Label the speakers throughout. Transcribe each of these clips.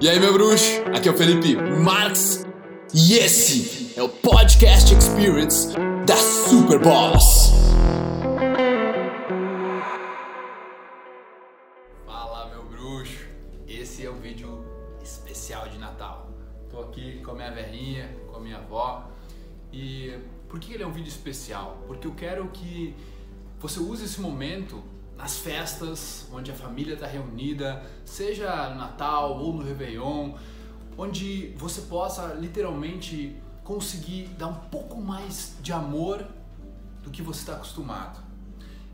Speaker 1: E aí, meu bruxo? Aqui é o Felipe Marx e esse é o Podcast Experience da Super Boss. Fala, meu bruxo. Esse é um vídeo especial de Natal. Tô aqui com a minha velhinha, com a minha avó. E por que ele é um vídeo especial? Porque eu quero que você use esse momento nas festas, onde a família está reunida, seja no Natal ou no Réveillon, onde você possa literalmente conseguir dar um pouco mais de amor do que você está acostumado.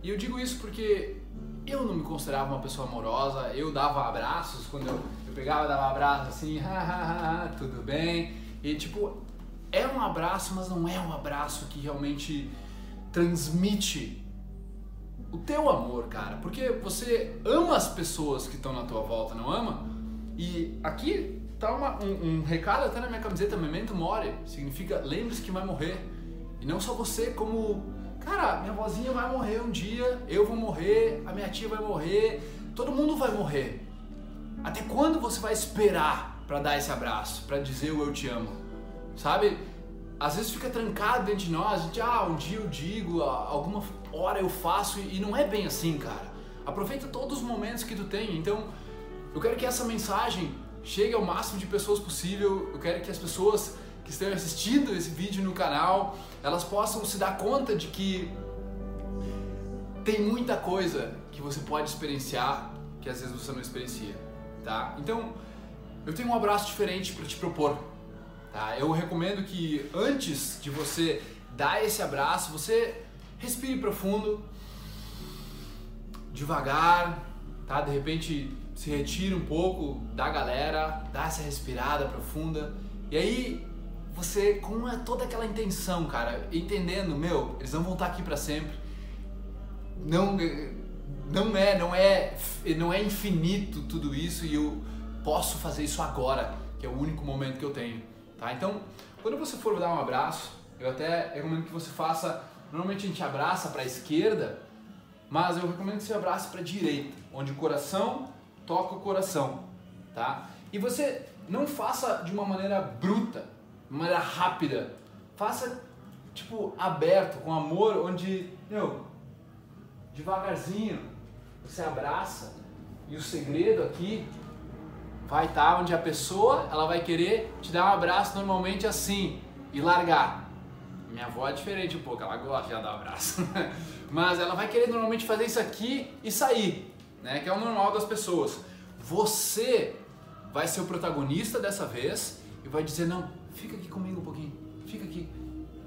Speaker 1: E eu digo isso porque eu não me considerava uma pessoa amorosa, eu dava abraços, quando eu, eu pegava, dava abraço assim, tudo bem, e tipo, é um abraço, mas não é um abraço que realmente transmite o teu amor, cara. Porque você ama as pessoas que estão na tua volta, não ama? E aqui tá uma, um, um, recado até na minha camiseta, Memento Mori. Significa lembre-se que vai morrer. E não só você, como... Cara, minha vozinha vai morrer um dia, eu vou morrer, a minha tia vai morrer, todo mundo vai morrer. Até quando você vai esperar para dar esse abraço, para dizer o eu te amo? Sabe? Às vezes fica trancado dentro de nós, a gente, ah, um dia eu digo, alguma hora eu faço e não é bem assim, cara. Aproveita todos os momentos que tu tem. Então, eu quero que essa mensagem chegue ao máximo de pessoas possível. Eu quero que as pessoas que estão assistindo esse vídeo no canal, elas possam se dar conta de que tem muita coisa que você pode experienciar que às vezes você não experiencia, tá? Então, eu tenho um abraço diferente para te propor, tá? Eu recomendo que antes de você dar esse abraço, você Respire profundo, devagar, tá? De repente se retire um pouco da galera, dá essa respirada profunda e aí você com toda aquela intenção, cara, entendendo, meu, eles vão estar aqui para sempre. Não não é, não é, não é infinito tudo isso e eu posso fazer isso agora, que é o único momento que eu tenho, tá? Então, quando você for dar um abraço, eu até recomendo que você faça Normalmente a gente abraça para a esquerda, mas eu recomendo que você abrace para a direita, onde o coração toca o coração, tá? E você não faça de uma maneira bruta, de maneira rápida. Faça tipo aberto, com amor, onde, meu, devagarzinho você abraça e o segredo aqui vai estar tá onde a pessoa ela vai querer te dar um abraço normalmente assim e largar. Minha avó é diferente um pouco, ela gosta de dar um abraço. Mas ela vai querer normalmente fazer isso aqui e sair, né? Que é o normal das pessoas. Você vai ser o protagonista dessa vez e vai dizer: Não, fica aqui comigo um pouquinho, fica aqui.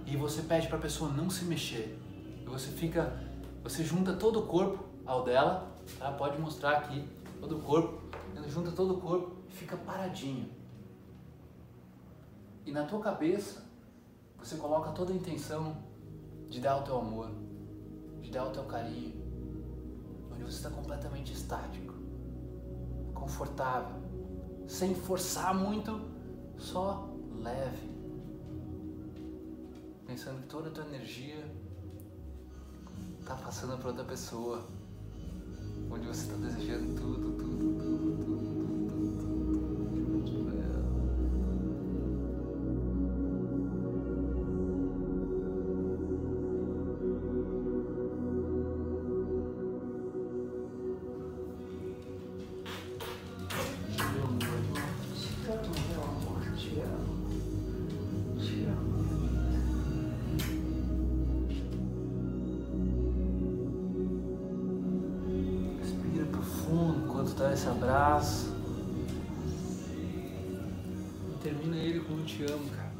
Speaker 1: E você pede para a pessoa não se mexer. E você fica, você junta todo o corpo ao dela, tá? Pode mostrar aqui, todo o corpo. Ela junta todo o corpo e fica paradinho. E na tua cabeça, você coloca toda a intenção de dar o teu amor, de dar o teu carinho, onde você está completamente estático, confortável, sem forçar muito, só leve, pensando que toda a tua energia está passando para outra pessoa, dá esse abraço. E termina ele com eu te amo, cara.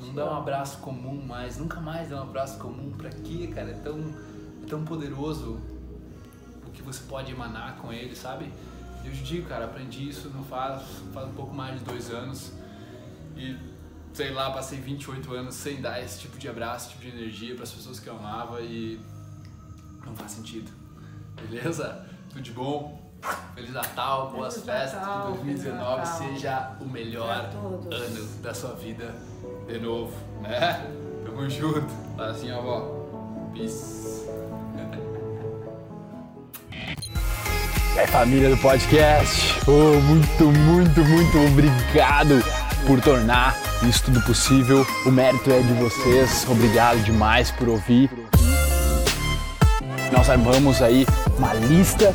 Speaker 1: Não dá um abraço comum mais, nunca mais dá um abraço comum. Pra quê, cara? É tão, é tão poderoso o que você pode emanar com ele, sabe? Eu te digo, cara, aprendi isso não faz, faz um pouco mais de dois anos. E sei lá, passei 28 anos sem dar esse tipo de abraço, esse tipo de energia para as pessoas que eu amava e não faz sentido. Beleza? Tudo de bom? Feliz Natal, boas Feliz festas, Natal, que 2019 seja o melhor ano da sua vida de novo, né? Tamo junto. Fala assim, avó. Peace. É família do podcast. Oh, muito, muito, muito obrigado por tornar isso tudo possível. O mérito é de vocês. Obrigado demais por ouvir. Nós armamos aí uma lista